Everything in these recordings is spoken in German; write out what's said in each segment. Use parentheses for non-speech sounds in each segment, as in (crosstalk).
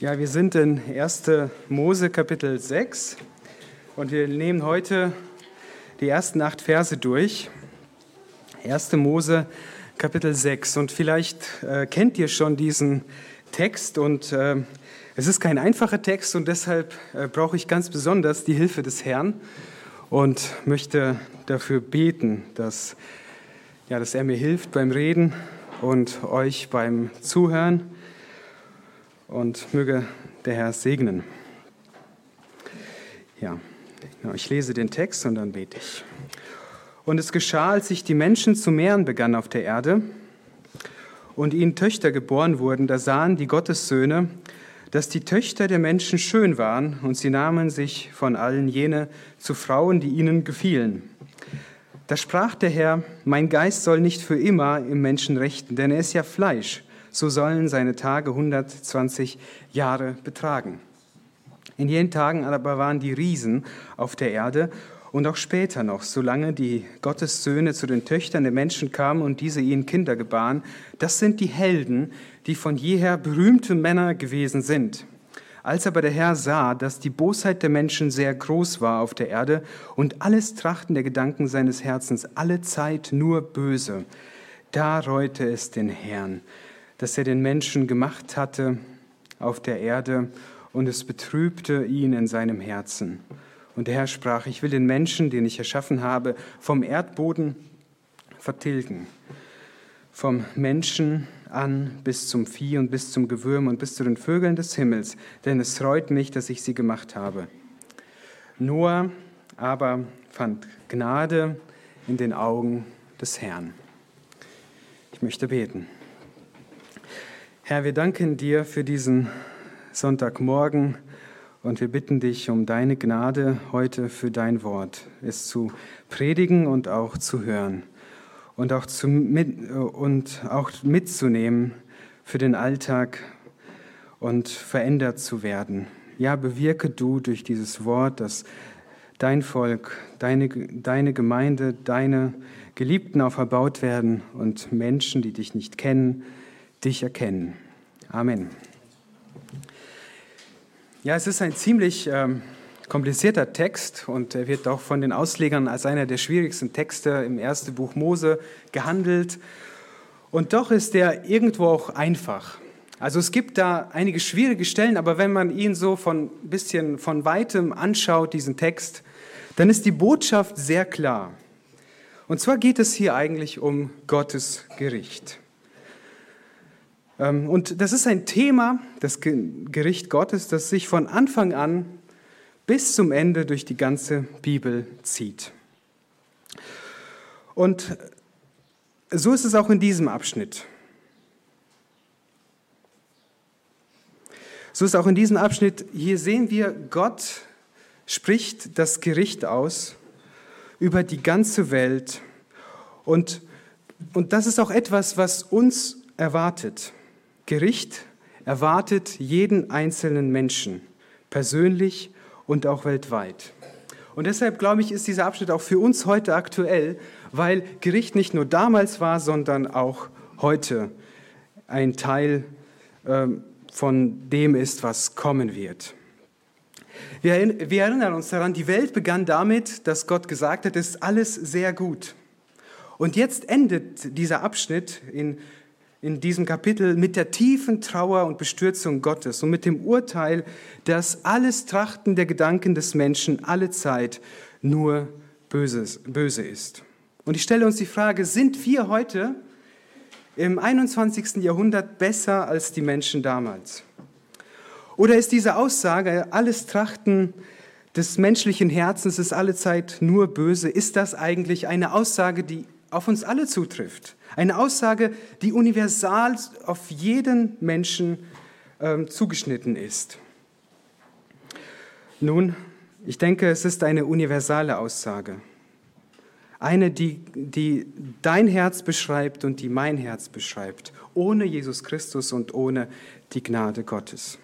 Ja, wir sind in 1. Mose Kapitel 6 und wir nehmen heute die ersten acht Verse durch. 1. Mose Kapitel 6 und vielleicht äh, kennt ihr schon diesen Text und äh, es ist kein einfacher Text und deshalb äh, brauche ich ganz besonders die Hilfe des Herrn und möchte dafür beten, dass, ja, dass er mir hilft beim Reden und euch beim Zuhören und möge der Herr segnen. Ja, ich lese den Text und dann bete ich. Und es geschah, als sich die Menschen zu mehren begannen auf der Erde und ihnen Töchter geboren wurden, da sahen die Gottessöhne, dass die Töchter der Menschen schön waren, und sie nahmen sich von allen jene zu Frauen, die ihnen gefielen. Da sprach der Herr, mein Geist soll nicht für immer im Menschen rechten, denn er ist ja Fleisch so sollen seine Tage 120 Jahre betragen. In jenen Tagen aber waren die Riesen auf der Erde und auch später noch, solange die Gottessöhne zu den Töchtern der Menschen kamen und diese ihnen Kinder gebaren, das sind die Helden, die von jeher berühmte Männer gewesen sind. Als aber der Herr sah, dass die Bosheit der Menschen sehr groß war auf der Erde und alles Trachten der Gedanken seines Herzens alle Zeit nur böse, da reute es den Herrn, das er den Menschen gemacht hatte auf der Erde, und es betrübte ihn in seinem Herzen. Und der Herr sprach, ich will den Menschen, den ich erschaffen habe, vom Erdboden vertilgen, vom Menschen an bis zum Vieh und bis zum Gewürm und bis zu den Vögeln des Himmels, denn es freut mich, dass ich sie gemacht habe. Noah aber fand Gnade in den Augen des Herrn. Ich möchte beten. Herr, wir danken dir für diesen Sonntagmorgen und wir bitten dich um deine Gnade heute für dein Wort, es zu predigen und auch zu hören und auch, zu, mit, und auch mitzunehmen für den Alltag und verändert zu werden. Ja, bewirke du durch dieses Wort, dass dein Volk, deine, deine Gemeinde, deine Geliebten auferbaut werden und Menschen, die dich nicht kennen, dich erkennen. Amen. Ja, es ist ein ziemlich ähm, komplizierter Text und er wird auch von den Auslegern als einer der schwierigsten Texte im ersten Buch Mose gehandelt. Und doch ist er irgendwo auch einfach. Also es gibt da einige schwierige Stellen, aber wenn man ihn so von bisschen von weitem anschaut, diesen Text, dann ist die Botschaft sehr klar. Und zwar geht es hier eigentlich um Gottes Gericht. Ähm, und das ist ein Thema, das Gericht Gottes, das sich von Anfang an bis zum Ende durch die ganze Bibel zieht. Und so ist es auch in diesem Abschnitt. So ist auch in diesem Abschnitt, hier sehen wir, Gott spricht das Gericht aus über die ganze Welt. Und, und das ist auch etwas, was uns erwartet. Gericht erwartet jeden einzelnen Menschen, persönlich und auch weltweit. Und deshalb glaube ich, ist dieser Abschnitt auch für uns heute aktuell, weil Gericht nicht nur damals war, sondern auch heute ein Teil ähm, von dem ist, was kommen wird. Wir erinnern uns daran, die Welt begann damit, dass Gott gesagt hat, es ist alles sehr gut. Und jetzt endet dieser Abschnitt in in diesem Kapitel mit der tiefen Trauer und Bestürzung Gottes und mit dem Urteil, dass alles Trachten der Gedanken des Menschen alle Zeit nur Böses, böse ist. Und ich stelle uns die Frage, sind wir heute im 21. Jahrhundert besser als die Menschen damals? Oder ist diese Aussage, alles Trachten des menschlichen Herzens ist alle Zeit nur böse, ist das eigentlich eine Aussage, die auf uns alle zutrifft? Eine Aussage, die universal auf jeden Menschen ähm, zugeschnitten ist. Nun, ich denke, es ist eine universale Aussage. Eine, die, die dein Herz beschreibt und die mein Herz beschreibt, ohne Jesus Christus und ohne die Gnade Gottes.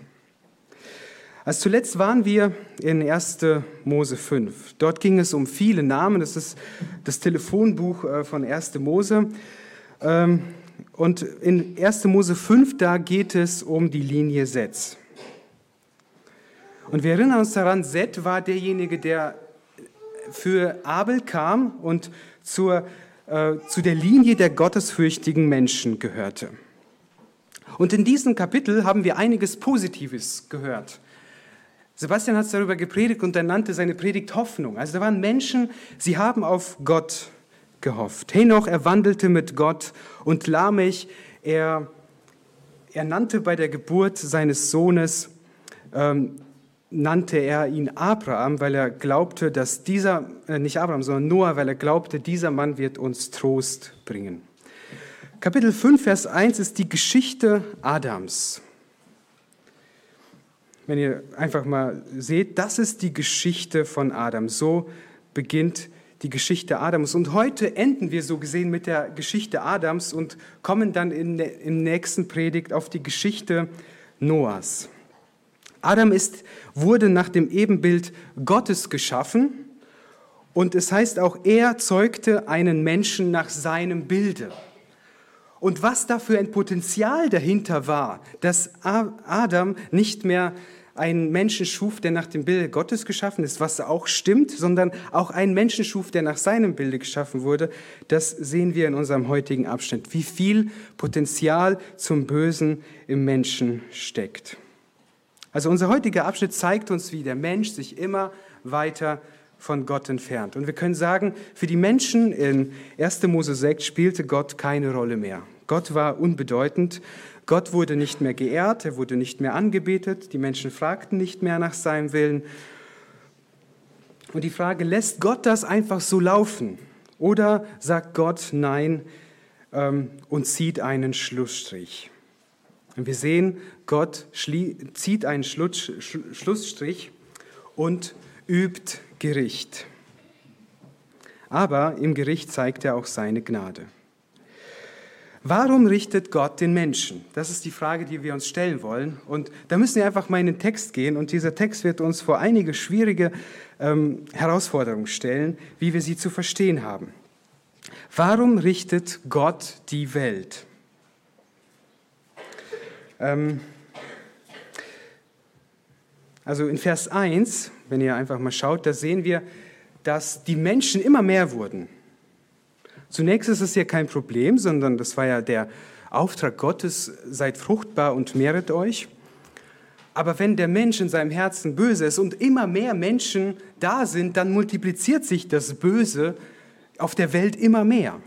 Als zuletzt waren wir in 1. Mose 5. Dort ging es um viele Namen. Das ist das Telefonbuch äh, von 1. Mose. Ähm, und in 1. Mose 5, da geht es um die Linie Setz. Und wir erinnern uns daran, Seth war derjenige, der für Abel kam und zur, äh, zu der Linie der gottesfürchtigen Menschen gehörte. Und in diesem Kapitel haben wir einiges Positives gehört. Sebastian hat darüber gepredigt und er nannte seine Predigt Hoffnung. Also da waren Menschen, sie haben auf Gott gehofft. Henoch, er wandelte mit Gott und Lamech, er, er nannte bei der Geburt seines Sohnes, ähm, nannte er ihn Abraham, weil er glaubte, dass dieser, äh, nicht Abraham, sondern Noah, weil er glaubte, dieser Mann wird uns Trost bringen. Kapitel 5, Vers 1 ist die Geschichte Adams. Wenn ihr einfach mal seht, das ist die Geschichte von Adam. So beginnt die Geschichte Adams. Und heute enden wir so gesehen mit der Geschichte Adams und kommen dann in, im nächsten Predigt auf die Geschichte Noahs. Adam ist, wurde nach dem Ebenbild Gottes geschaffen und es heißt auch, er zeugte einen Menschen nach seinem Bilde. Und was da für ein Potenzial dahinter war, dass Adam nicht mehr einen Menschen schuf, der nach dem Bilde Gottes geschaffen ist, was auch stimmt, sondern auch einen Menschen schuf, der nach seinem Bilde geschaffen wurde, das sehen wir in unserem heutigen Abschnitt, wie viel Potenzial zum Bösen im Menschen steckt. Also unser heutiger Abschnitt zeigt uns, wie der Mensch sich immer weiter von Gott entfernt. Und wir können sagen, für die Menschen in 1. Mose 6 spielte Gott keine Rolle mehr. Gott war unbedeutend Gott wurde nicht mehr geehrt, er wurde nicht mehr angebetet, die Menschen fragten nicht mehr nach seinem Willen. Und die Frage, lässt Gott das einfach so laufen? Oder sagt Gott Nein ähm, und zieht einen Schlussstrich? Und wir sehen, Gott zieht einen Schluss Schlussstrich und übt Gericht. Aber im Gericht zeigt er auch seine Gnade. Warum richtet Gott den Menschen? Das ist die Frage, die wir uns stellen wollen. Und da müssen wir einfach mal in den Text gehen. Und dieser Text wird uns vor einige schwierige ähm, Herausforderungen stellen, wie wir sie zu verstehen haben. Warum richtet Gott die Welt? Ähm, also in Vers 1, wenn ihr einfach mal schaut, da sehen wir, dass die Menschen immer mehr wurden. Zunächst ist es ja kein Problem, sondern das war ja der Auftrag Gottes, seid fruchtbar und mehret euch. Aber wenn der Mensch in seinem Herzen böse ist und immer mehr Menschen da sind, dann multipliziert sich das Böse auf der Welt immer mehr.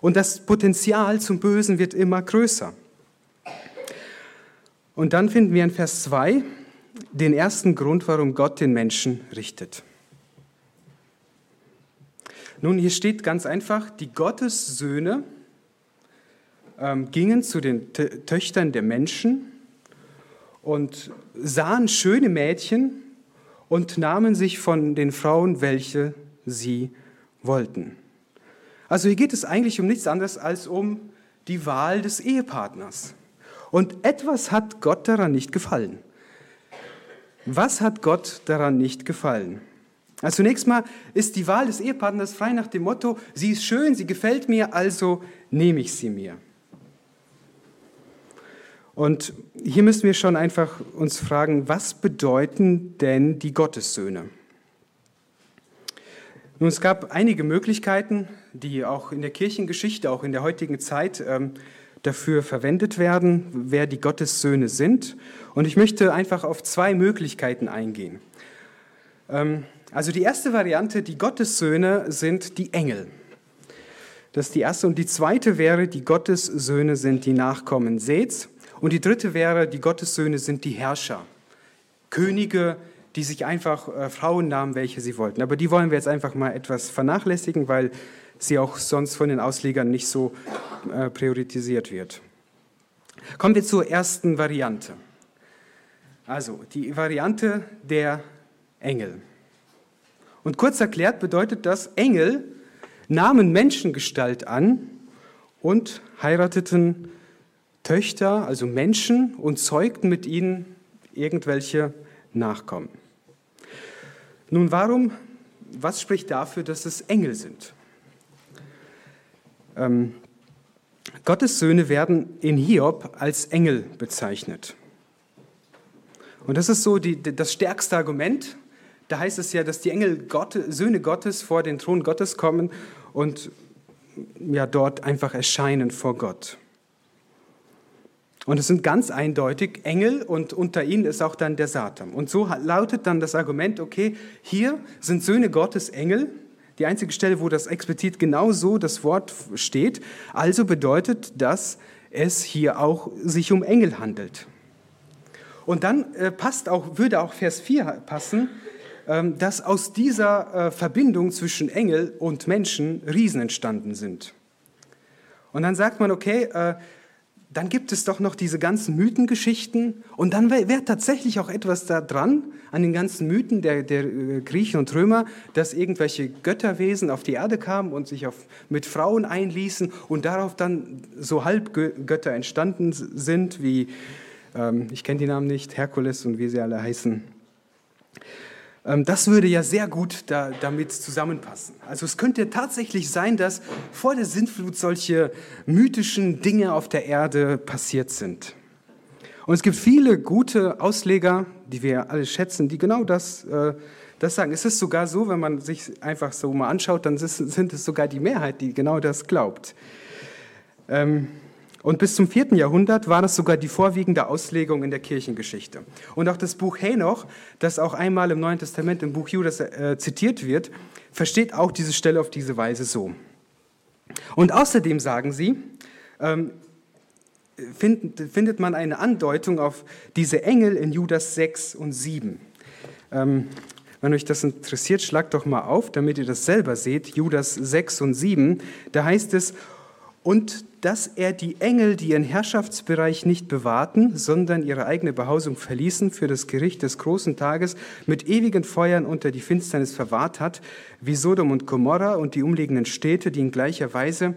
Und das Potenzial zum Bösen wird immer größer. Und dann finden wir in Vers 2 den ersten Grund, warum Gott den Menschen richtet. Nun, hier steht ganz einfach, die Gottessöhne ähm, gingen zu den T Töchtern der Menschen und sahen schöne Mädchen und nahmen sich von den Frauen, welche sie wollten. Also hier geht es eigentlich um nichts anderes als um die Wahl des Ehepartners. Und etwas hat Gott daran nicht gefallen. Was hat Gott daran nicht gefallen? Also zunächst mal ist die Wahl des Ehepartners frei nach dem Motto, sie ist schön, sie gefällt mir, also nehme ich sie mir. Und hier müssen wir schon einfach uns fragen, was bedeuten denn die Gottessöhne? Nun, es gab einige Möglichkeiten, die auch in der Kirchengeschichte, auch in der heutigen Zeit ähm, dafür verwendet werden, wer die Gottessöhne sind. Und ich möchte einfach auf zwei Möglichkeiten eingehen. Also die erste Variante, die Gottessöhne sind die Engel. Das ist die erste. Und die zweite wäre, die Gottessöhne sind die Nachkommen Seths. Und die dritte wäre, die Gottessöhne sind die Herrscher. Könige, die sich einfach äh, Frauen nahmen, welche sie wollten. Aber die wollen wir jetzt einfach mal etwas vernachlässigen, weil sie auch sonst von den Auslegern nicht so äh, priorisiert wird. Kommen wir zur ersten Variante. Also die Variante der Engel. Und kurz erklärt bedeutet das, Engel nahmen Menschengestalt an und heirateten Töchter, also Menschen, und zeugten mit ihnen irgendwelche Nachkommen. Nun, warum, was spricht dafür, dass es Engel sind? Ähm, Gottes Söhne werden in Hiob als Engel bezeichnet. Und das ist so die, das stärkste Argument. Da heißt es ja, dass die Engel Gott, Söhne Gottes vor den Thron Gottes kommen und ja dort einfach erscheinen vor Gott. Und es sind ganz eindeutig Engel und unter ihnen ist auch dann der Satan. Und so lautet dann das Argument, okay, hier sind Söhne Gottes Engel, die einzige Stelle, wo das explizit genau so das Wort steht. Also bedeutet das, es hier auch sich um Engel handelt. Und dann äh, passt auch, würde auch Vers 4 passen, dass aus dieser äh, Verbindung zwischen Engel und Menschen Riesen entstanden sind. Und dann sagt man, okay, äh, dann gibt es doch noch diese ganzen Mythengeschichten und dann wäre tatsächlich auch etwas da dran an den ganzen Mythen der, der, äh, Griechen und Römer, dass irgendwelche Götterwesen auf die Erde kamen und sich auf, mit Frauen einließen und darauf dann so Halbgötter entstanden sind, wie, ähm, ich kenne die Namen nicht, Herkules und wie sie alle heißen. Ähm, das würde ja sehr gut da, damit zusammenpassen. Also es könnte tatsächlich sein, dass vor der Sintflut solche mythischen Dinge auf der Erde passiert sind. Und es gibt viele gute Ausleger, die wir alle schätzen, die genau das, äh, das sagen. Es ist sogar so, wenn man sich einfach so mal anschaut, dann sind es sogar die Mehrheit, die genau das glaubt. Ähm, und bis zum vierten Jahrhundert war das sogar die vorwiegende Auslegung in der Kirchengeschichte. Und auch das Buch Henoch, das auch einmal im Neuen Testament im Buch Judas äh, zitiert wird, versteht auch diese Stelle auf diese Weise so. Und außerdem sagen sie, ähm, find, findet man eine Andeutung auf diese Engel in Judas 6 und 7. Ähm, wenn euch das interessiert, schlagt doch mal auf, damit ihr das selber seht. Judas 6 und 7, da heißt es, und dass er die Engel, die ihren Herrschaftsbereich nicht bewahrten, sondern ihre eigene Behausung verließen, für das Gericht des großen Tages mit ewigen Feuern unter die Finsternis verwahrt hat, wie Sodom und Gomorra und die umliegenden Städte, die in gleicher Weise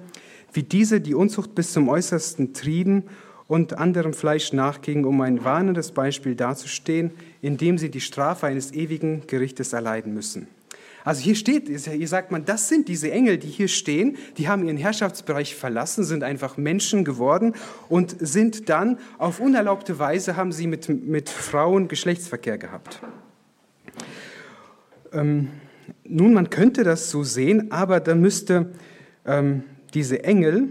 wie diese die Unzucht bis zum Äußersten trieben und anderem Fleisch nachgingen, um ein warnendes Beispiel dazustehen, indem sie die Strafe eines ewigen Gerichtes erleiden müssen. Also hier steht, hier sagt man, das sind diese Engel, die hier stehen, die haben ihren Herrschaftsbereich verlassen, sind einfach Menschen geworden und sind dann auf unerlaubte Weise, haben sie mit, mit Frauen Geschlechtsverkehr gehabt. Ähm, nun, man könnte das so sehen, aber da müsste ähm, diese Engel,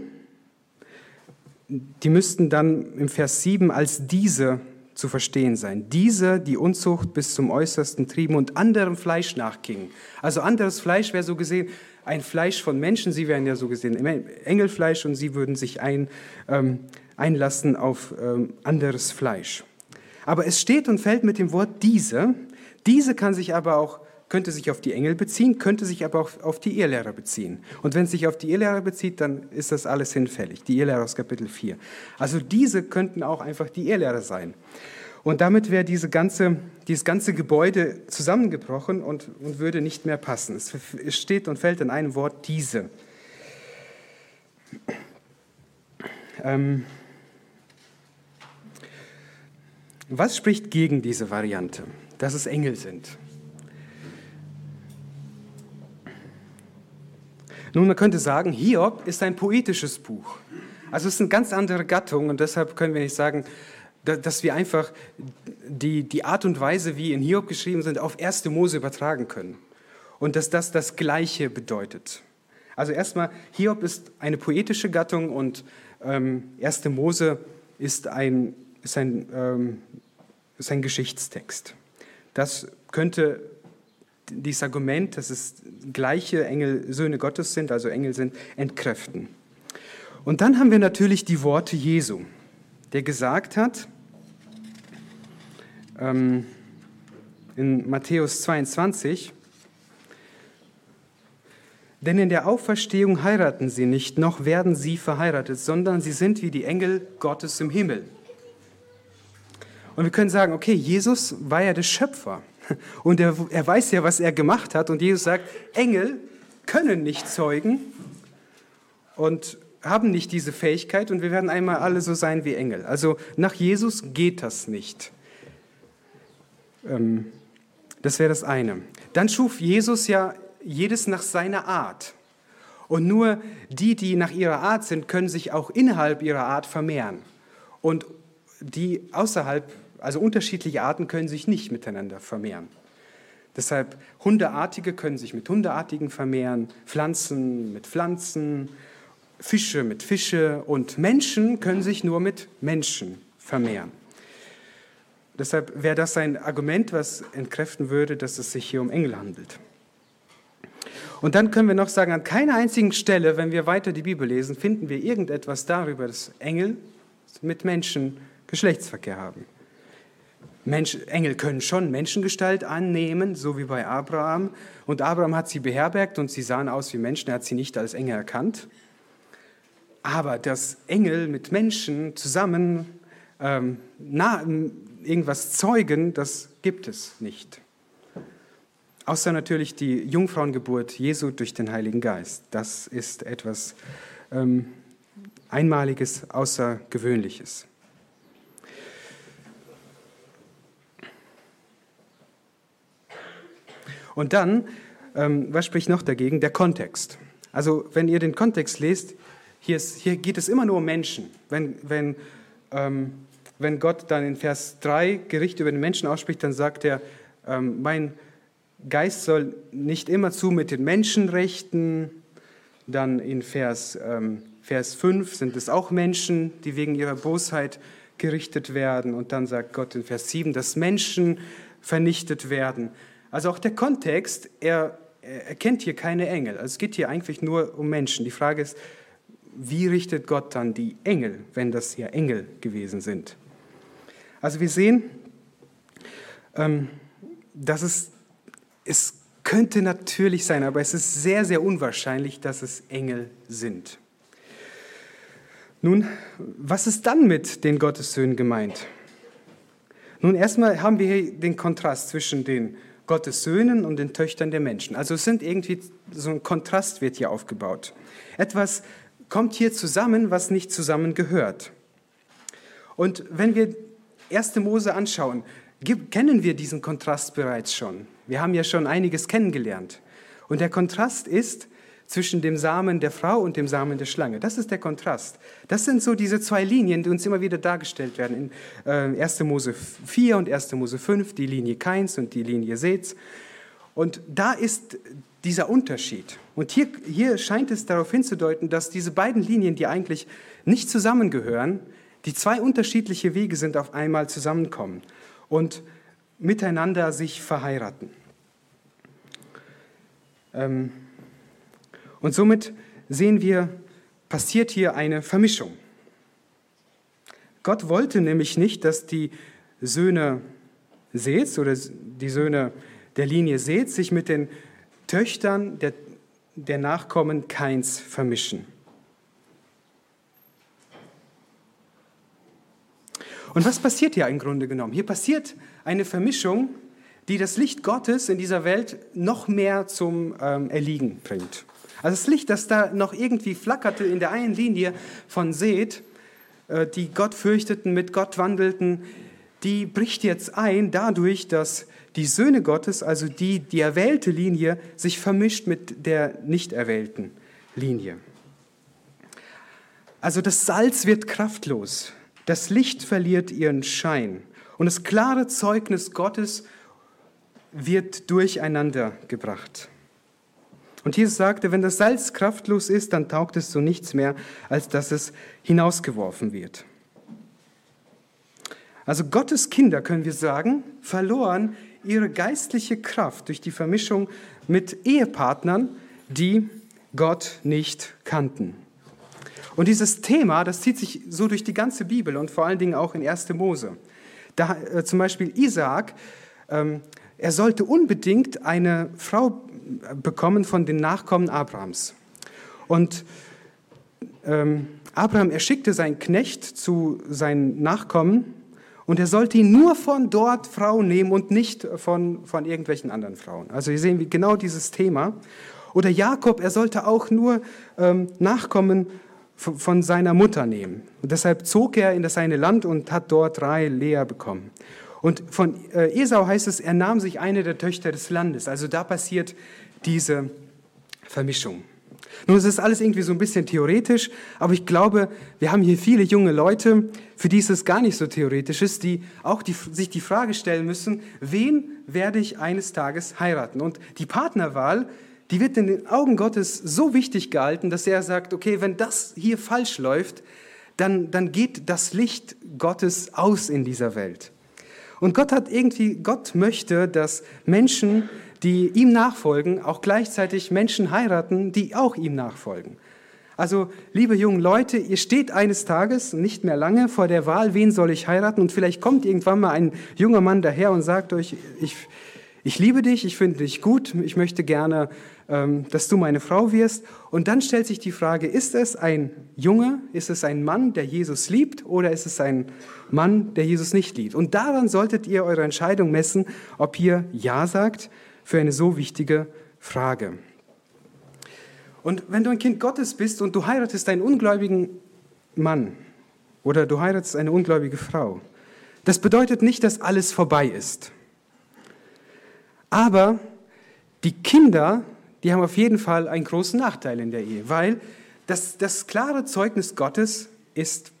die müssten dann im Vers 7 als diese zu verstehen sein. Diese, die Unzucht bis zum Äußersten trieben und anderem Fleisch nachgingen. Also anderes Fleisch wäre so gesehen ein Fleisch von Menschen, sie wären ja so gesehen Engelfleisch und sie würden sich ein, ähm, einlassen auf ähm, anderes Fleisch. Aber es steht und fällt mit dem Wort diese. Diese kann sich aber auch könnte sich auf die Engel beziehen, könnte sich aber auch auf die Ehelehrer beziehen. Und wenn es sich auf die Ehelehrer bezieht, dann ist das alles hinfällig. Die Ehelehrer aus Kapitel 4. Also diese könnten auch einfach die Ehelehrer sein. Und damit wäre diese ganze, dieses ganze Gebäude zusammengebrochen und, und würde nicht mehr passen. Es steht und fällt in einem Wort diese. Ähm, was spricht gegen diese Variante, dass es Engel sind? Nun, man könnte sagen, Hiob ist ein poetisches Buch. Also es ist eine ganz andere Gattung und deshalb können wir nicht sagen, dass wir einfach die, die Art und Weise, wie in Hiob geschrieben sind, auf 1. Mose übertragen können. Und dass das das Gleiche bedeutet. Also erstmal, Hiob ist eine poetische Gattung und ähm, 1. Mose ist ein, ist, ein, ähm, ist ein Geschichtstext. Das könnte dieses Argument, dass es gleiche Engel Söhne Gottes sind, also Engel sind, entkräften. Und dann haben wir natürlich die Worte Jesu, der gesagt hat, ähm, in Matthäus 22, denn in der Auferstehung heiraten sie nicht, noch werden sie verheiratet, sondern sie sind wie die Engel Gottes im Himmel. Und wir können sagen, okay, Jesus war ja der Schöpfer. (laughs) Und er, er weiß ja, was er gemacht hat. Und Jesus sagt, Engel können nicht zeugen und haben nicht diese Fähigkeit und wir werden einmal alle so sein wie Engel. Also nach Jesus geht das nicht. Ähm, das wäre das eine. Dann schuf Jesus ja jedes nach seiner Art. Und nur die, die nach ihrer Art sind, können sich auch innerhalb ihrer Art vermehren. Und die außerhalb also unterschiedliche Arten können sich nicht miteinander vermehren. Deshalb Hundeartige können sich mit Hundeartigen vermehren, Pflanzen mit Pflanzen, Fische mit Fische und Menschen können sich nur mit Menschen vermehren. Deshalb wäre das ein Argument, was entkräften würde, dass es sich hier um Engel handelt. Und dann können wir noch sagen, an keiner einzigen Stelle, wenn wir weiter die Bibel lesen, finden wir irgendetwas darüber, dass Engel mit Menschen Geschlechtsverkehr haben. Mensch, Engel können schon Menschengestalt annehmen, so wie bei Abraham. Und Abraham hat sie beherbergt und sie sahen aus wie Menschen, er hat sie nicht als Engel erkannt. Aber dass Engel mit Menschen zusammen ähm, na, irgendwas zeugen, das gibt es nicht. Außer natürlich die Jungfrauengeburt Jesu durch den Heiligen Geist. Das ist etwas ähm, Einmaliges, Außergewöhnliches. Und dann, ähm, was spricht noch dagegen? Der Kontext. Also wenn ihr den Kontext lest, hier, ist, hier geht es immer nur um Menschen. Wenn, wenn, ähm, wenn Gott dann in Vers 3 Gericht über den Menschen ausspricht, dann sagt er, ähm, mein Geist soll nicht immer zu mit den Menschen rechten. Dann in Vers, ähm, Vers 5 sind es auch Menschen, die wegen ihrer Bosheit gerichtet werden. Und dann sagt Gott in Vers 7, dass Menschen vernichtet werden. Also auch der Kontext, er, er kennt hier keine Engel. Also es geht hier eigentlich nur um Menschen. Die Frage ist, wie richtet Gott dann die Engel, wenn das ja Engel gewesen sind? Also wir sehen, ähm, dass es, es könnte natürlich sein, aber es ist sehr, sehr unwahrscheinlich, dass es Engel sind. Nun, was ist dann mit den Gottessöhnen gemeint? Nun, erstmal haben wir hier den Kontrast zwischen den Gottes Söhnen und den Töchtern der Menschen. Also es sind irgendwie, so ein Kontrast wird hier aufgebaut. Etwas kommt hier zusammen, was nicht zusammengehört. Und wenn wir 1. Mose anschauen, kennen wir diesen Kontrast bereits schon. Wir haben ja schon einiges kennengelernt. Und der Kontrast ist, zwischen dem Samen der Frau und dem Samen der Schlange. Das ist der Kontrast. Das sind so diese zwei Linien, die uns immer wieder dargestellt werden. In äh, 1. Mose 4 und 1. Mose 5, die Linie Keins und die Linie Seths. Und da ist dieser Unterschied. Und hier, hier scheint es darauf hinzudeuten, dass diese beiden Linien, die eigentlich nicht zusammengehören, die zwei unterschiedliche Wege sind, auf einmal zusammenkommen und miteinander sich verheiraten. Ähm, und somit sehen wir, passiert hier eine Vermischung. Gott wollte nämlich nicht, dass die Söhne Seths oder die Söhne der Linie Seths sich mit den Töchtern der, der Nachkommen Keins vermischen. Und was passiert hier im Grunde genommen? Hier passiert eine Vermischung, die das Licht Gottes in dieser Welt noch mehr zum ähm, Erliegen bringt. Also das Licht, das da noch irgendwie flackerte in der einen Linie von Seth, äh, die Gott fürchteten, mit Gott wandelten, die bricht jetzt ein dadurch, dass die Söhne Gottes, also die, die erwählte Linie, sich vermischt mit der nicht erwählten Linie. Also das Salz wird kraftlos, das Licht verliert ihren Schein und das klare Zeugnis Gottes wird durcheinander gebracht. Und Jesus sagte, wenn das Salz kraftlos ist, dann taugt es so nichts mehr, als dass es hinausgeworfen wird. Also Gottes Kinder, können wir sagen, verloren ihre geistliche Kraft durch die Vermischung mit Ehepartnern, die Gott nicht kannten. Und dieses Thema, das zieht sich so durch die ganze Bibel und vor allen Dingen auch in 1. Mose. Da äh, zum Beispiel Isaak, ähm, er sollte unbedingt eine Frau bekommen von den Nachkommen Abrahams. Und ähm, Abraham, er schickte seinen Knecht zu seinen Nachkommen und er sollte ihn nur von dort Frauen nehmen und nicht von, von irgendwelchen anderen Frauen. Also hier sehen wir genau dieses Thema. Oder Jakob, er sollte auch nur ähm, Nachkommen von, von seiner Mutter nehmen. Und deshalb zog er in das eine Land und hat dort drei Lea bekommen. Und von äh, Esau heißt es, er nahm sich eine der Töchter des Landes. Also da passiert diese Vermischung. Nun, es ist alles irgendwie so ein bisschen theoretisch, aber ich glaube, wir haben hier viele junge Leute, für die es gar nicht so theoretisch ist, die auch die, sich die Frage stellen müssen, wen werde ich eines Tages heiraten? Und die Partnerwahl, die wird in den Augen Gottes so wichtig gehalten, dass er sagt, okay, wenn das hier falsch läuft, dann, dann geht das Licht Gottes aus in dieser Welt. Und Gott hat irgendwie, Gott möchte, dass Menschen die ihm nachfolgen, auch gleichzeitig Menschen heiraten, die auch ihm nachfolgen. Also, liebe jungen Leute, ihr steht eines Tages, nicht mehr lange, vor der Wahl, wen soll ich heiraten? Und vielleicht kommt irgendwann mal ein junger Mann daher und sagt euch, ich, ich liebe dich, ich finde dich gut, ich möchte gerne, ähm, dass du meine Frau wirst. Und dann stellt sich die Frage, ist es ein Junge, ist es ein Mann, der Jesus liebt, oder ist es ein Mann, der Jesus nicht liebt? Und daran solltet ihr eure Entscheidung messen, ob ihr Ja sagt für eine so wichtige Frage. Und wenn du ein Kind Gottes bist und du heiratest einen ungläubigen Mann oder du heiratest eine ungläubige Frau, das bedeutet nicht, dass alles vorbei ist. Aber die Kinder, die haben auf jeden Fall einen großen Nachteil in der Ehe, weil das, das klare Zeugnis Gottes ist,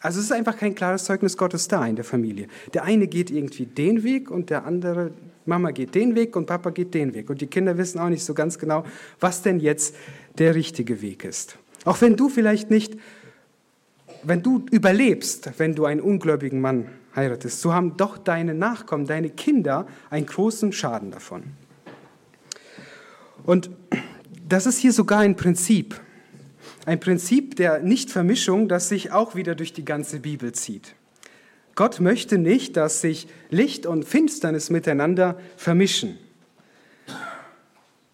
also es ist einfach kein klares Zeugnis Gottes da in der Familie. Der eine geht irgendwie den Weg und der andere Mama geht den Weg und Papa geht den Weg. Und die Kinder wissen auch nicht so ganz genau, was denn jetzt der richtige Weg ist. Auch wenn du vielleicht nicht, wenn du überlebst, wenn du einen ungläubigen Mann heiratest, so haben doch deine Nachkommen, deine Kinder einen großen Schaden davon. Und das ist hier sogar ein Prinzip. Ein Prinzip der Nichtvermischung, das sich auch wieder durch die ganze Bibel zieht. Gott möchte nicht, dass sich Licht und Finsternis miteinander vermischen.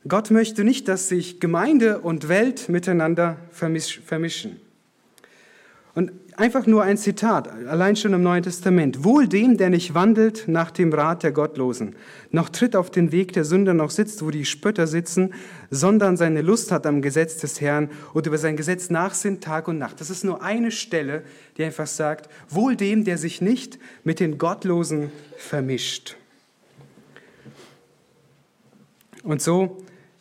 Gott möchte nicht, dass sich Gemeinde und Welt miteinander vermischen. Und einfach nur ein Zitat, allein schon im Neuen Testament. Wohl dem, der nicht wandelt nach dem Rat der Gottlosen, noch tritt auf den Weg der Sünder, noch sitzt, wo die Spötter sitzen, sondern seine Lust hat am Gesetz des Herrn und über sein Gesetz nachsinnt Tag und Nacht. Das ist nur eine Stelle, die einfach sagt, wohl dem, der sich nicht mit den Gottlosen vermischt. Und so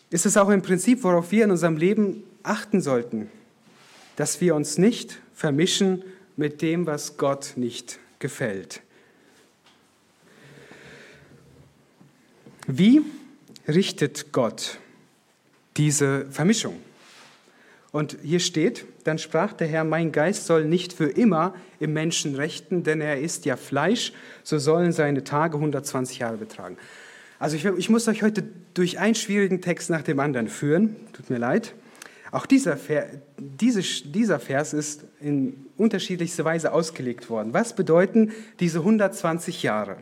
ist es auch ein Prinzip, worauf wir in unserem Leben achten sollten, dass wir uns nicht vermischen mit dem, was Gott nicht gefällt. Wie richtet Gott diese Vermischung? Und hier steht, dann sprach der Herr, mein Geist soll nicht für immer im Menschen rechten, denn er ist ja Fleisch, so sollen seine Tage 120 Jahre betragen. Also ich, ich muss euch heute durch einen schwierigen Text nach dem anderen führen, tut mir leid. Auch dieser, diese, dieser Vers ist in unterschiedlichster Weise ausgelegt worden. Was bedeuten diese 120 Jahre?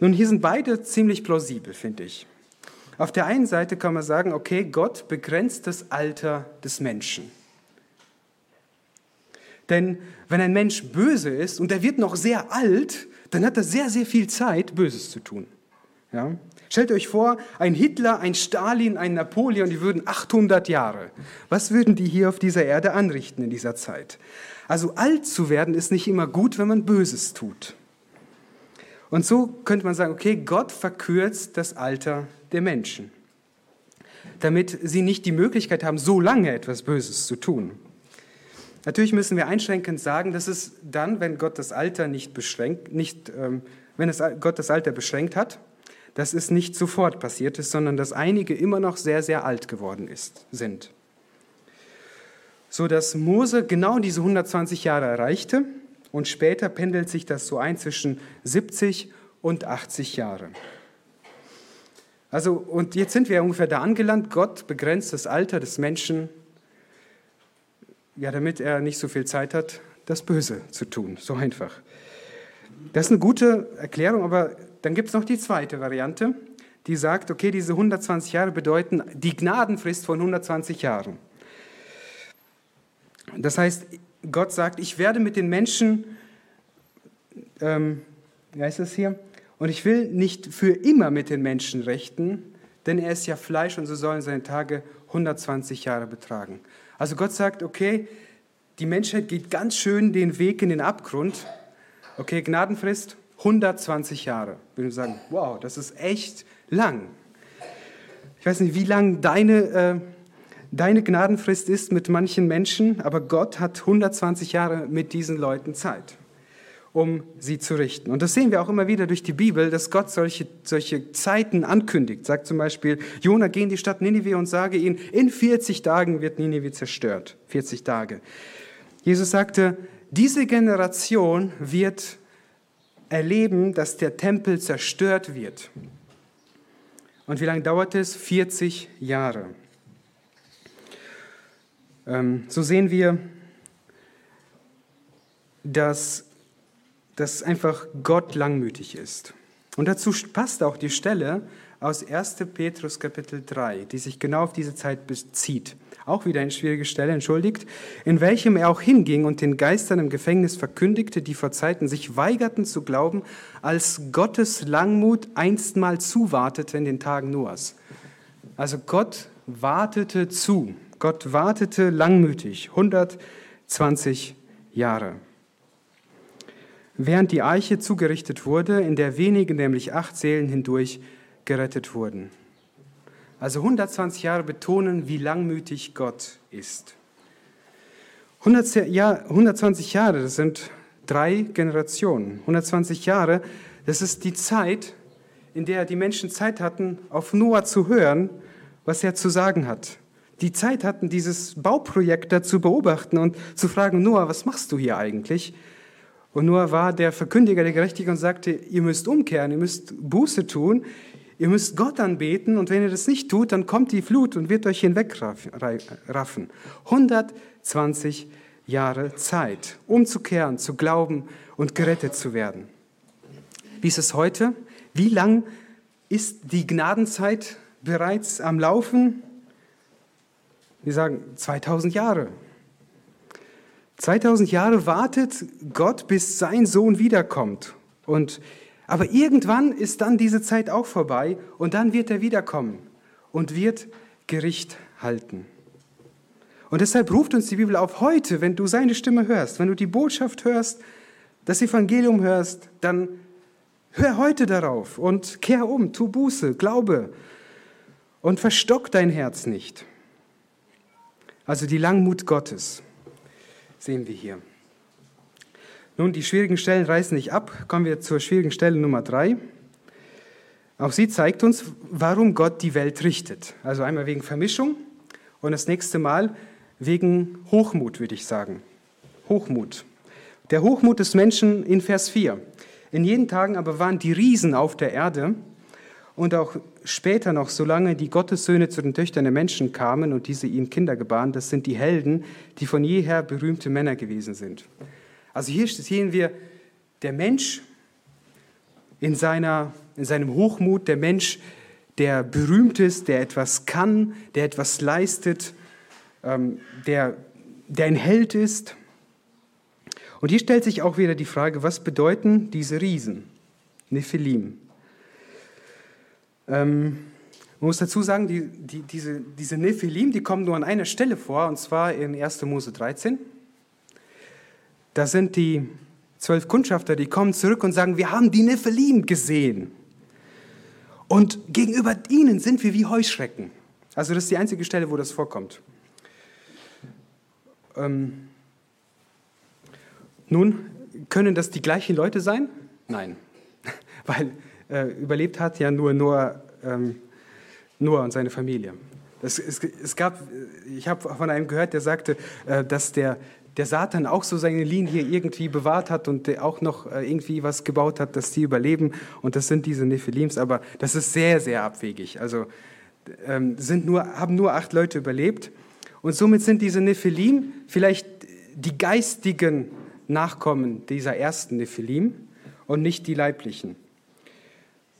Nun, hier sind beide ziemlich plausibel, finde ich. Auf der einen Seite kann man sagen, okay, Gott begrenzt das Alter des Menschen. Denn wenn ein Mensch böse ist und er wird noch sehr alt, dann hat er sehr, sehr viel Zeit, Böses zu tun. Ja? Stellt euch vor, ein Hitler, ein Stalin, ein Napoleon, die würden 800 Jahre. Was würden die hier auf dieser Erde anrichten in dieser Zeit? Also alt zu werden ist nicht immer gut, wenn man Böses tut. Und so könnte man sagen, okay, Gott verkürzt das Alter der Menschen, damit sie nicht die Möglichkeit haben, so lange etwas Böses zu tun. Natürlich müssen wir einschränkend sagen, dass es dann, wenn Gott das Alter nicht beschränkt, nicht, ähm, wenn es Gott das Alter beschränkt hat, dass es nicht sofort passiert ist, sondern dass einige immer noch sehr, sehr alt geworden ist, sind. So dass Mose genau diese 120 Jahre erreichte und später pendelt sich das so ein zwischen 70 und 80 Jahre. Also, und jetzt sind wir ungefähr da angelangt. Gott begrenzt das Alter des Menschen, ja, damit er nicht so viel Zeit hat, das Böse zu tun. So einfach. Das ist eine gute Erklärung, aber dann gibt es noch die zweite Variante, die sagt, okay, diese 120 Jahre bedeuten die Gnadenfrist von 120 Jahren. Das heißt, Gott sagt, ich werde mit den Menschen, ähm, wie heißt das hier? Und ich will nicht für immer mit den Menschen rechten, denn er ist ja Fleisch und so sollen seine Tage 120 Jahre betragen. Also Gott sagt, okay, die Menschheit geht ganz schön den Weg in den Abgrund. Okay, Gnadenfrist 120 Jahre. Würde ich sagen, wow, das ist echt lang. Ich weiß nicht, wie lang deine, äh, deine Gnadenfrist ist mit manchen Menschen, aber Gott hat 120 Jahre mit diesen Leuten Zeit, um sie zu richten. Und das sehen wir auch immer wieder durch die Bibel, dass Gott solche, solche Zeiten ankündigt. Sagt zum Beispiel, Jona, geh in die Stadt Ninive und sage ihnen, in 40 Tagen wird Ninive zerstört. 40 Tage. Jesus sagte, diese Generation wird erleben, dass der Tempel zerstört wird. Und wie lange dauert es? 40 Jahre. Ähm, so sehen wir, dass, dass einfach Gott langmütig ist. Und dazu passt auch die Stelle aus 1. Petrus Kapitel 3, die sich genau auf diese Zeit bezieht. Auch wieder eine schwierige Stelle, entschuldigt, in welchem er auch hinging und den Geistern im Gefängnis verkündigte, die vor Zeiten sich weigerten zu glauben, als Gottes Langmut einstmal zuwartete in den Tagen Noahs. Also Gott wartete zu. Gott wartete langmütig, 120 Jahre. Während die Eiche zugerichtet wurde, in der wenige, nämlich acht Seelen hindurch, gerettet wurden. Also 120 Jahre betonen, wie langmütig Gott ist. 120 Jahre, das sind drei Generationen. 120 Jahre, das ist die Zeit, in der die Menschen Zeit hatten, auf Noah zu hören, was er zu sagen hat die Zeit hatten, dieses Bauprojekt da zu beobachten und zu fragen, Noah, was machst du hier eigentlich? Und Noah war der Verkündiger der Gerechtigkeit und sagte, ihr müsst umkehren, ihr müsst Buße tun, ihr müsst Gott anbeten und wenn ihr das nicht tut, dann kommt die Flut und wird euch hinwegraffen. 120 Jahre Zeit, umzukehren, zu glauben und gerettet zu werden. Wie ist es heute? Wie lang ist die Gnadenzeit bereits am Laufen? Wir sagen 2000 Jahre. 2000 Jahre wartet Gott, bis sein Sohn wiederkommt. Und, aber irgendwann ist dann diese Zeit auch vorbei und dann wird er wiederkommen und wird Gericht halten. Und deshalb ruft uns die Bibel auf heute, wenn du seine Stimme hörst, wenn du die Botschaft hörst, das Evangelium hörst, dann hör heute darauf und kehr um, tu Buße, glaube und verstock dein Herz nicht. Also die Langmut Gottes sehen wir hier. Nun, die schwierigen Stellen reißen nicht ab. Kommen wir zur schwierigen Stelle Nummer drei. Auch sie zeigt uns, warum Gott die Welt richtet. Also einmal wegen Vermischung und das nächste Mal wegen Hochmut, würde ich sagen. Hochmut. Der Hochmut des Menschen in Vers 4. In jenen Tagen aber waren die Riesen auf der Erde und auch später noch, solange die Gottessöhne zu den Töchtern der Menschen kamen und diese ihnen Kinder gebaren, das sind die Helden, die von jeher berühmte Männer gewesen sind. Also hier sehen wir der Mensch in, seiner, in seinem Hochmut, der Mensch, der berühmt ist, der etwas kann, der etwas leistet, ähm, der, der ein Held ist. Und hier stellt sich auch wieder die Frage, was bedeuten diese Riesen, Nephilim? Ähm, man muss dazu sagen, die, die, diese, diese Nephilim, die kommen nur an einer Stelle vor, und zwar in 1. Mose 13. Da sind die zwölf Kundschafter, die kommen zurück und sagen, wir haben die Nephilim gesehen. Und gegenüber ihnen sind wir wie Heuschrecken. Also das ist die einzige Stelle, wo das vorkommt. Ähm, nun, können das die gleichen Leute sein? Nein, (laughs) weil äh, überlebt hat ja nur Noah, ähm, Noah und seine Familie. Es, es, es gab, ich habe von einem gehört, der sagte, äh, dass der, der Satan auch so seine Linie irgendwie bewahrt hat und auch noch äh, irgendwie was gebaut hat, dass die überleben. Und das sind diese Nephilims, aber das ist sehr, sehr abwegig. Also ähm, sind nur, haben nur acht Leute überlebt. Und somit sind diese Nephilim vielleicht die geistigen Nachkommen dieser ersten Nephilim und nicht die leiblichen.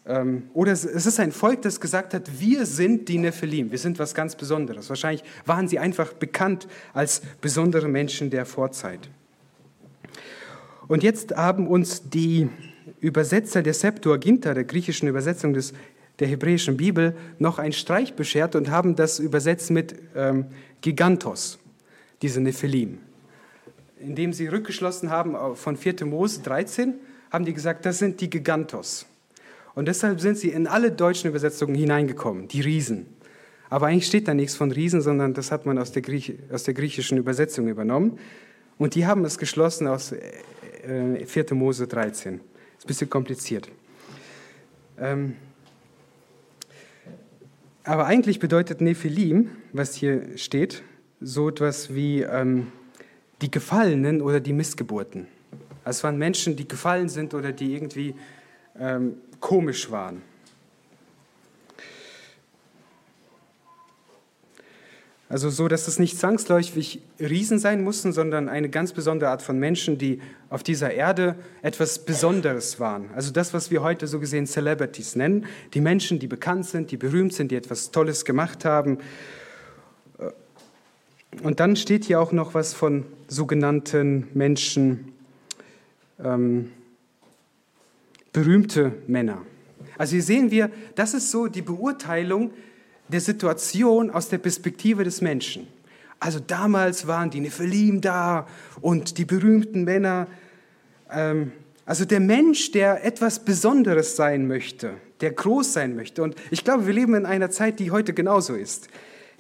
Ähm, oder es ist ein Volk, das gesagt hat, wir sind die Nephilim, wir sind was ganz Besonderes. Wahrscheinlich waren sie einfach bekannt als besondere Menschen der Vorzeit. Und jetzt haben uns die Übersetzer der Septuaginta, der griechischen Übersetzung des, der hebräischen Bibel, noch einen Streich beschert und haben das übersetzt mit ähm, Gigantos, diese Nephilim. Indem sie rückgeschlossen haben von 4. Mose 13, haben die gesagt, das sind die Gigantos. Und deshalb sind sie in alle deutschen Übersetzungen hineingekommen, die Riesen. Aber eigentlich steht da nichts von Riesen, sondern das hat man aus der, Griech aus der griechischen Übersetzung übernommen. Und die haben es geschlossen aus äh, 4. Mose 13. Ist ein bisschen kompliziert. Ähm, aber eigentlich bedeutet Nephilim, was hier steht, so etwas wie ähm, die Gefallenen oder die Missgeburten. Also es waren Menschen, die gefallen sind oder die irgendwie ähm, komisch waren. Also so, dass es nicht zwangsläufig Riesen sein mussten, sondern eine ganz besondere Art von Menschen, die auf dieser Erde etwas Besonderes waren. Also das, was wir heute so gesehen Celebrities nennen, die Menschen, die bekannt sind, die berühmt sind, die etwas Tolles gemacht haben. Und dann steht hier auch noch was von sogenannten Menschen, ähm, berühmte Männer. Also hier sehen wir, das ist so die Beurteilung der Situation aus der Perspektive des Menschen. Also damals waren die Nephilim da und die berühmten Männer. Ähm, also der Mensch, der etwas Besonderes sein möchte, der groß sein möchte. Und ich glaube, wir leben in einer Zeit, die heute genauso ist.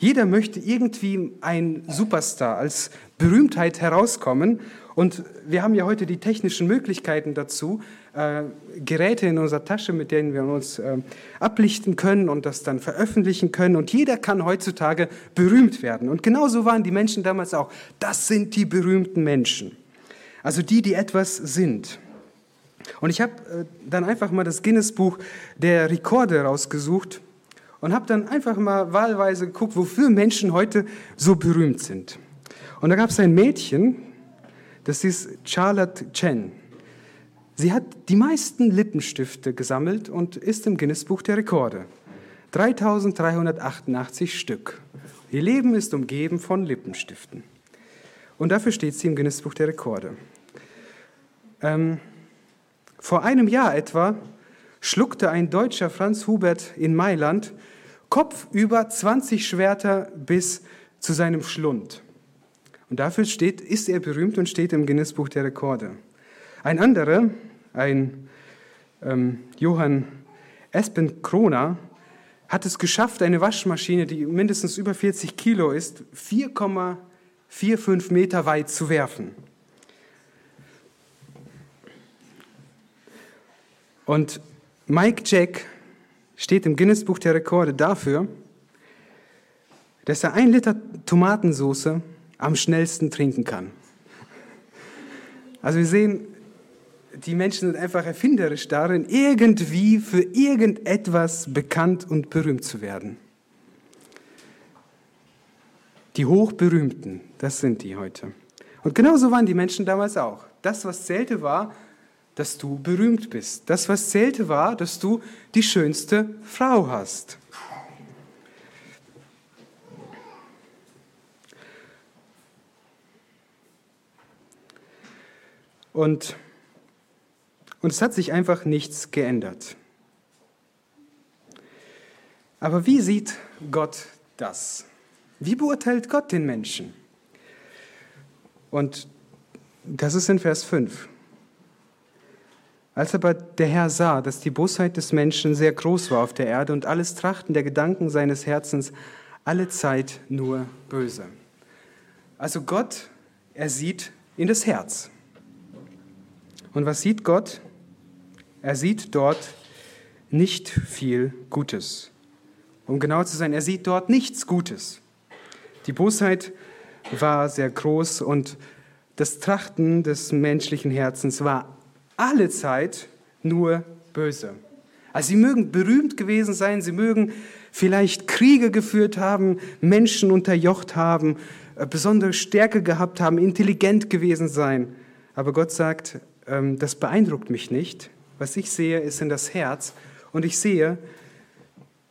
Jeder möchte irgendwie ein Superstar als Berühmtheit herauskommen. Und wir haben ja heute die technischen Möglichkeiten dazu, äh, Geräte in unserer Tasche, mit denen wir uns äh, ablichten können und das dann veröffentlichen können. Und jeder kann heutzutage berühmt werden. Und genauso waren die Menschen damals auch. Das sind die berühmten Menschen. Also die, die etwas sind. Und ich habe äh, dann einfach mal das Guinness-Buch der Rekorde rausgesucht und habe dann einfach mal wahlweise geguckt, wofür Menschen heute so berühmt sind. Und da gab es ein Mädchen, das ist Charlotte Chen. Sie hat die meisten Lippenstifte gesammelt und ist im Guinness-Buch der Rekorde. 3388 Stück. Ihr Leben ist umgeben von Lippenstiften. Und dafür steht sie im Guinness-Buch der Rekorde. Ähm, vor einem Jahr etwa schluckte ein Deutscher Franz Hubert in Mailand Kopf über 20 Schwerter bis zu seinem Schlund. Und dafür steht, ist er berühmt und steht im Guinness-Buch der Rekorde. Ein anderer, ein ähm, Johann Espen Krona, hat es geschafft, eine Waschmaschine, die mindestens über 40 Kilo ist, 4,45 Meter weit zu werfen. Und Mike Jack steht im Guinness-Buch der Rekorde dafür, dass er ein Liter Tomatensauce am schnellsten trinken kann. Also wir sehen, die Menschen sind einfach erfinderisch darin, irgendwie für irgendetwas bekannt und berühmt zu werden. Die Hochberühmten, das sind die heute. Und genauso waren die Menschen damals auch. Das, was zählte, war, dass du berühmt bist. Das, was zählte, war, dass du die schönste Frau hast. Und und es hat sich einfach nichts geändert. Aber wie sieht Gott das? Wie beurteilt Gott den Menschen? Und das ist in Vers 5. Als aber der Herr sah, dass die Bosheit des Menschen sehr groß war auf der Erde und alles Trachten der Gedanken seines Herzens alle Zeit nur böse. Also Gott, er sieht in das Herz. Und was sieht Gott? Er sieht dort nicht viel Gutes. Um genau zu sein, er sieht dort nichts Gutes. Die Bosheit war sehr groß und das Trachten des menschlichen Herzens war alle Zeit nur böse. Also sie mögen berühmt gewesen sein, sie mögen vielleicht Kriege geführt haben, Menschen unterjocht haben, äh, besondere Stärke gehabt haben, intelligent gewesen sein. Aber Gott sagt, ähm, das beeindruckt mich nicht, was ich sehe, ist in das Herz und ich sehe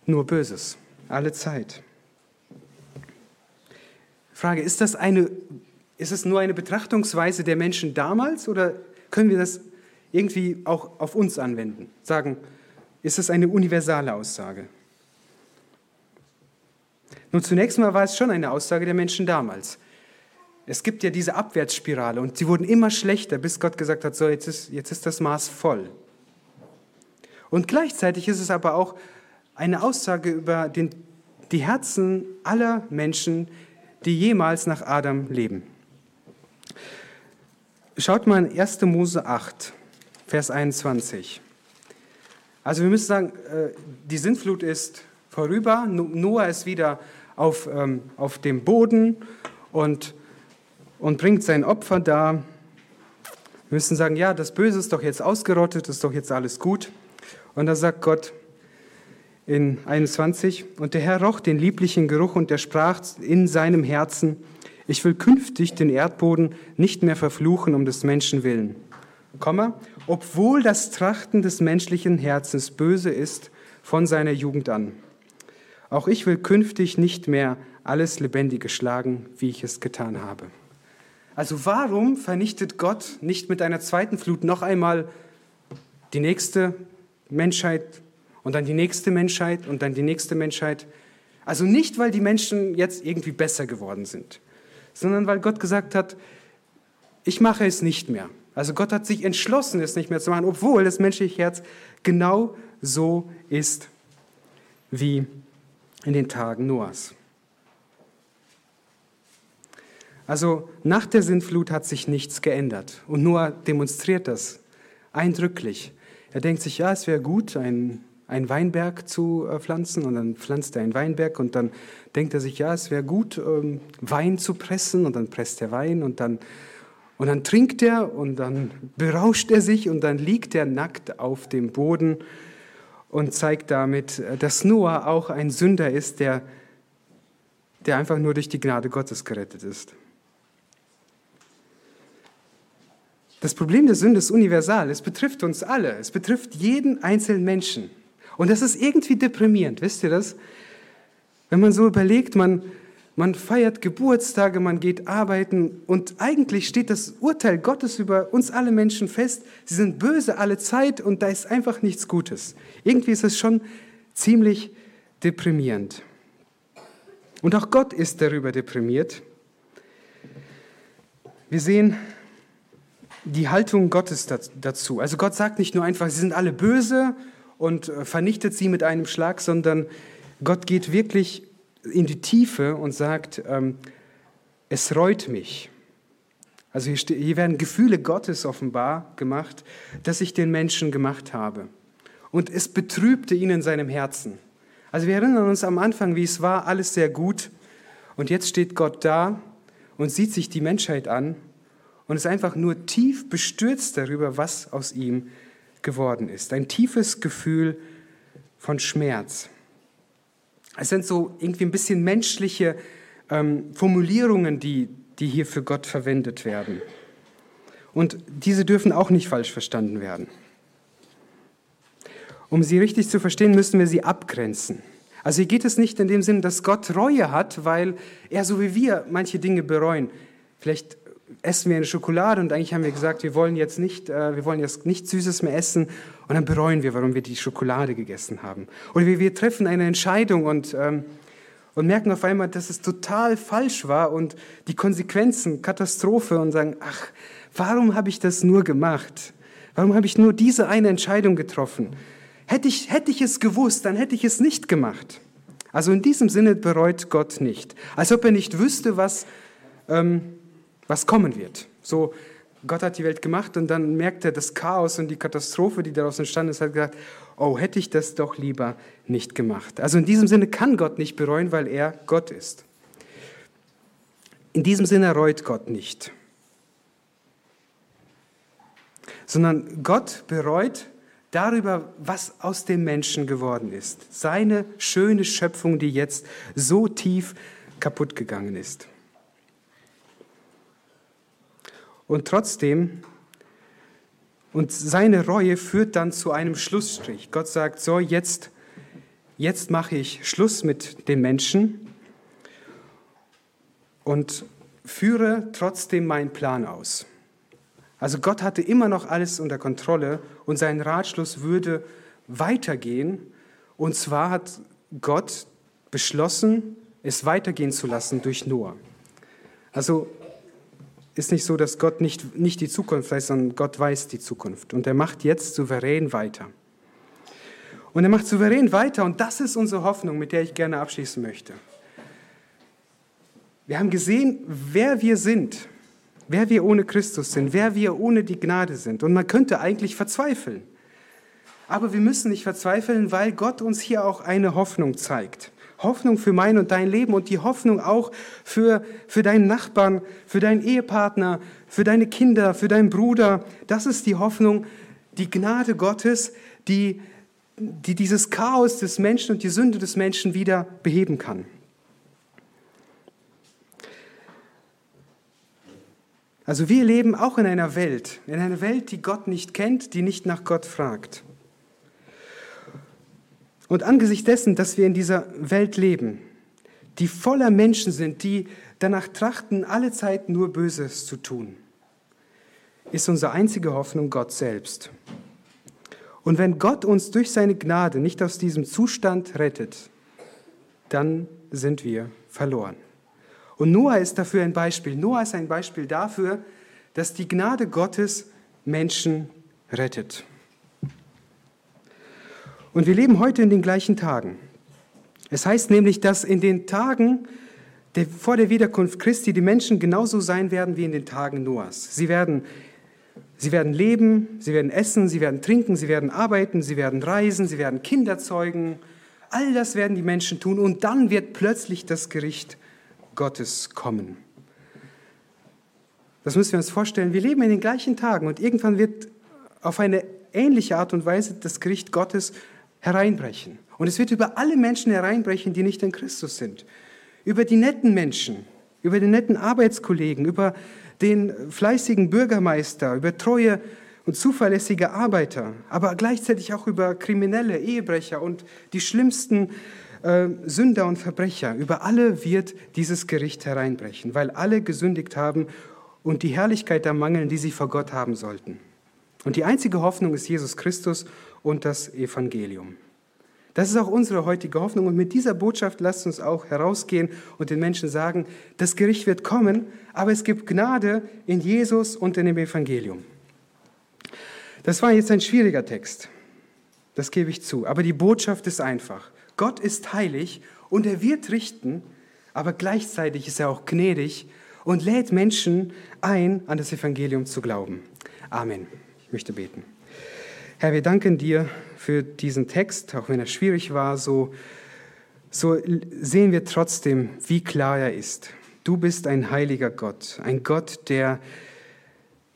nur Böses, alle Zeit. Frage, ist das eine, ist es nur eine Betrachtungsweise der Menschen damals oder können wir das irgendwie auch auf uns anwenden? Sagen, ist es eine universale Aussage? Nun, zunächst mal war es schon eine Aussage der Menschen damals. Es gibt ja diese Abwärtsspirale und sie wurden immer schlechter, bis Gott gesagt hat, so, jetzt ist, jetzt ist das Maß voll. Und gleichzeitig ist es aber auch eine Aussage über den die Herzen aller Menschen, die jemals nach Adam leben. Schaut mal in 1. Mose 8, Vers 21. Also wir müssen sagen, äh, die Sintflut ist vorüber, Noah ist wieder auf, ähm, auf dem Boden und, und bringt sein Opfer da. Wir müssen sagen, ja, das Böse ist doch jetzt ausgerottet, ist doch jetzt alles gut. Und da sagt Gott in 21, und der Herr roch den lieblichen Geruch und er sprach in seinem Herzen, ich will künftig den Erdboden nicht mehr verfluchen um des Menschen willen. Komma, obwohl das Trachten des menschlichen Herzens böse ist von seiner Jugend an. Auch ich will künftig nicht mehr alles Lebendige schlagen, wie ich es getan habe. Also warum vernichtet Gott nicht mit einer zweiten Flut noch einmal die nächste Menschheit und dann die nächste Menschheit und dann die nächste Menschheit? Also nicht, weil die Menschen jetzt irgendwie besser geworden sind, sondern weil Gott gesagt hat, ich mache es nicht mehr. Also Gott hat sich entschlossen, es nicht mehr zu machen, obwohl das menschliche Herz genau so ist wie in den Tagen Noahs. Also nach der Sintflut hat sich nichts geändert und Noah demonstriert das eindrücklich. Er denkt sich, ja, es wäre gut, ein einen Weinberg zu äh, pflanzen und dann pflanzt er einen Weinberg und dann denkt er sich, ja, es wäre gut, ähm, Wein zu pressen und dann presst er Wein und dann, und dann trinkt er und dann berauscht er sich und dann liegt er nackt auf dem Boden und zeigt damit, äh, dass Noah auch ein Sünder ist, der, der einfach nur durch die Gnade Gottes gerettet ist. Das Problem der Sünde ist universal. Es betrifft uns alle. Es betrifft jeden einzelnen Menschen. Und das ist irgendwie deprimierend, wisst ihr das? Wenn man so überlegt, man, man feiert Geburtstage, man geht arbeiten und eigentlich steht das Urteil Gottes über uns alle Menschen fest. Sie sind böse alle Zeit und da ist einfach nichts Gutes. Irgendwie ist es schon ziemlich deprimierend. Und auch Gott ist darüber deprimiert. Wir sehen die Haltung Gottes dazu. Also Gott sagt nicht nur einfach, sie sind alle böse und äh, vernichtet sie mit einem Schlag, sondern Gott geht wirklich in die Tiefe und sagt, ähm, es reut mich. Also hier, hier werden Gefühle Gottes offenbar gemacht, dass ich den Menschen gemacht habe. Und es betrübte ihn in seinem Herzen. Also wir erinnern uns am Anfang, wie es war, alles sehr gut. Und jetzt steht Gott da und sieht sich die Menschheit an und ist einfach nur tief bestürzt darüber, was aus ihm geworden ist. Ein tiefes Gefühl von Schmerz. Es sind so irgendwie ein bisschen menschliche ähm, Formulierungen, die, die hier für Gott verwendet werden. Und diese dürfen auch nicht falsch verstanden werden. Um sie richtig zu verstehen, müssen wir sie abgrenzen. Also hier geht es nicht in dem Sinn, dass Gott Reue hat, weil er so wie wir manche Dinge bereuen. Vielleicht essen wir eine Schokolade und eigentlich haben wir gesagt, wir wollen jetzt nicht, äh, wir wollen jetzt nichts Süßes mehr essen und dann bereuen wir, warum wir die Schokolade gegessen haben. Oder wir, wir treffen eine Entscheidung und, ähm, und merken auf einmal, dass es total falsch war und die Konsequenzen, Katastrophe und sagen, ach, warum habe ich das nur gemacht? Warum habe ich nur diese eine Entscheidung getroffen? Hätte ich, hätte ich es gewusst, dann hätte ich es nicht gemacht. Also in diesem Sinne bereut Gott nicht. Als ob er nicht wüsste, was... Ähm, was kommen wird. So, Gott hat die Welt gemacht und dann merkt er das Chaos und die Katastrophe, die daraus entstanden ist, hat gesagt, oh, hätte ich das doch lieber nicht gemacht. Also in diesem Sinne kann Gott nicht bereuen, weil er Gott ist. In diesem Sinne reut Gott nicht, sondern Gott bereut darüber, was aus dem Menschen geworden ist. Seine schöne Schöpfung, die jetzt so tief kaputt gegangen ist. Und trotzdem, und seine Reue führt dann zu einem Schlussstrich. Gott sagt, so, jetzt, jetzt mache ich Schluss mit den Menschen und führe trotzdem meinen Plan aus. Also Gott hatte immer noch alles unter Kontrolle und sein Ratschluss würde weitergehen. Und zwar hat Gott beschlossen, es weitergehen zu lassen durch Noah. Also ist nicht so, dass Gott nicht, nicht die Zukunft weiß, sondern Gott weiß die Zukunft. Und er macht jetzt souverän weiter. Und er macht souverän weiter und das ist unsere Hoffnung, mit der ich gerne abschließen möchte. Wir haben gesehen, wer wir sind, wer wir ohne Christus sind, wer wir ohne die Gnade sind. Und man könnte eigentlich verzweifeln. Aber wir müssen nicht verzweifeln, weil Gott uns hier auch eine Hoffnung zeigt. Hoffnung für mein und dein Leben und die Hoffnung auch für, für deinen Nachbarn, für deinen Ehepartner, für deine Kinder, für deinen Bruder. Das ist die Hoffnung, die Gnade Gottes, die, die dieses Chaos des Menschen und die Sünde des Menschen wieder beheben kann. Also wir leben auch in einer Welt, in einer Welt, die Gott nicht kennt, die nicht nach Gott fragt. Und angesichts dessen, dass wir in dieser Welt leben, die voller Menschen sind, die danach trachten, alle Zeit nur Böses zu tun, ist unsere einzige Hoffnung Gott selbst. Und wenn Gott uns durch seine Gnade nicht aus diesem Zustand rettet, dann sind wir verloren. Und Noah ist dafür ein Beispiel. Noah ist ein Beispiel dafür, dass die Gnade Gottes Menschen rettet. Und wir leben heute in den gleichen Tagen. Es heißt nämlich, dass in den Tagen der, vor der Wiederkunft Christi die Menschen genauso sein werden wie in den Tagen Noahs. Sie werden, sie werden leben, sie werden essen, sie werden trinken, sie werden arbeiten, sie werden reisen, sie werden Kinder zeugen. All das werden die Menschen tun und dann wird plötzlich das Gericht Gottes kommen. Das müssen wir uns vorstellen. Wir leben in den gleichen Tagen und irgendwann wird auf eine ähnliche Art und Weise das Gericht Gottes hereinbrechen. Und es wird über alle Menschen hereinbrechen, die nicht in Christus sind. Über die netten Menschen, über den netten Arbeitskollegen, über den fleißigen Bürgermeister, über treue und zuverlässige Arbeiter, aber gleichzeitig auch über kriminelle Ehebrecher und die schlimmsten äh, Sünder und Verbrecher. Über alle wird dieses Gericht hereinbrechen, weil alle gesündigt haben und die Herrlichkeit ermangeln, die sie vor Gott haben sollten. Und die einzige Hoffnung ist Jesus Christus und das Evangelium. Das ist auch unsere heutige Hoffnung und mit dieser Botschaft lasst uns auch herausgehen und den Menschen sagen, das Gericht wird kommen, aber es gibt Gnade in Jesus und in dem Evangelium. Das war jetzt ein schwieriger Text, das gebe ich zu, aber die Botschaft ist einfach. Gott ist heilig und er wird richten, aber gleichzeitig ist er auch gnädig und lädt Menschen ein, an das Evangelium zu glauben. Amen. Ich möchte beten. Herr, wir danken dir für diesen Text, auch wenn er schwierig war, so, so sehen wir trotzdem, wie klar er ist. Du bist ein heiliger Gott, ein Gott, der,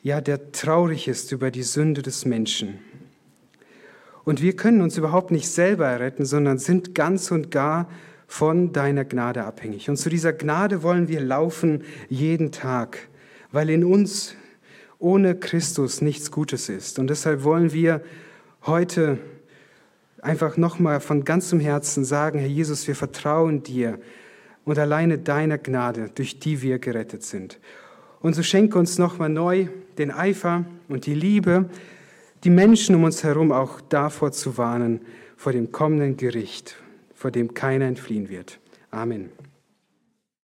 ja, der traurig ist über die Sünde des Menschen. Und wir können uns überhaupt nicht selber erretten, sondern sind ganz und gar von deiner Gnade abhängig. Und zu dieser Gnade wollen wir laufen jeden Tag, weil in uns ohne Christus nichts Gutes ist. Und deshalb wollen wir heute einfach nochmal von ganzem Herzen sagen, Herr Jesus, wir vertrauen dir und alleine deiner Gnade, durch die wir gerettet sind. Und so schenke uns nochmal neu den Eifer und die Liebe, die Menschen um uns herum auch davor zu warnen, vor dem kommenden Gericht, vor dem keiner entfliehen wird. Amen.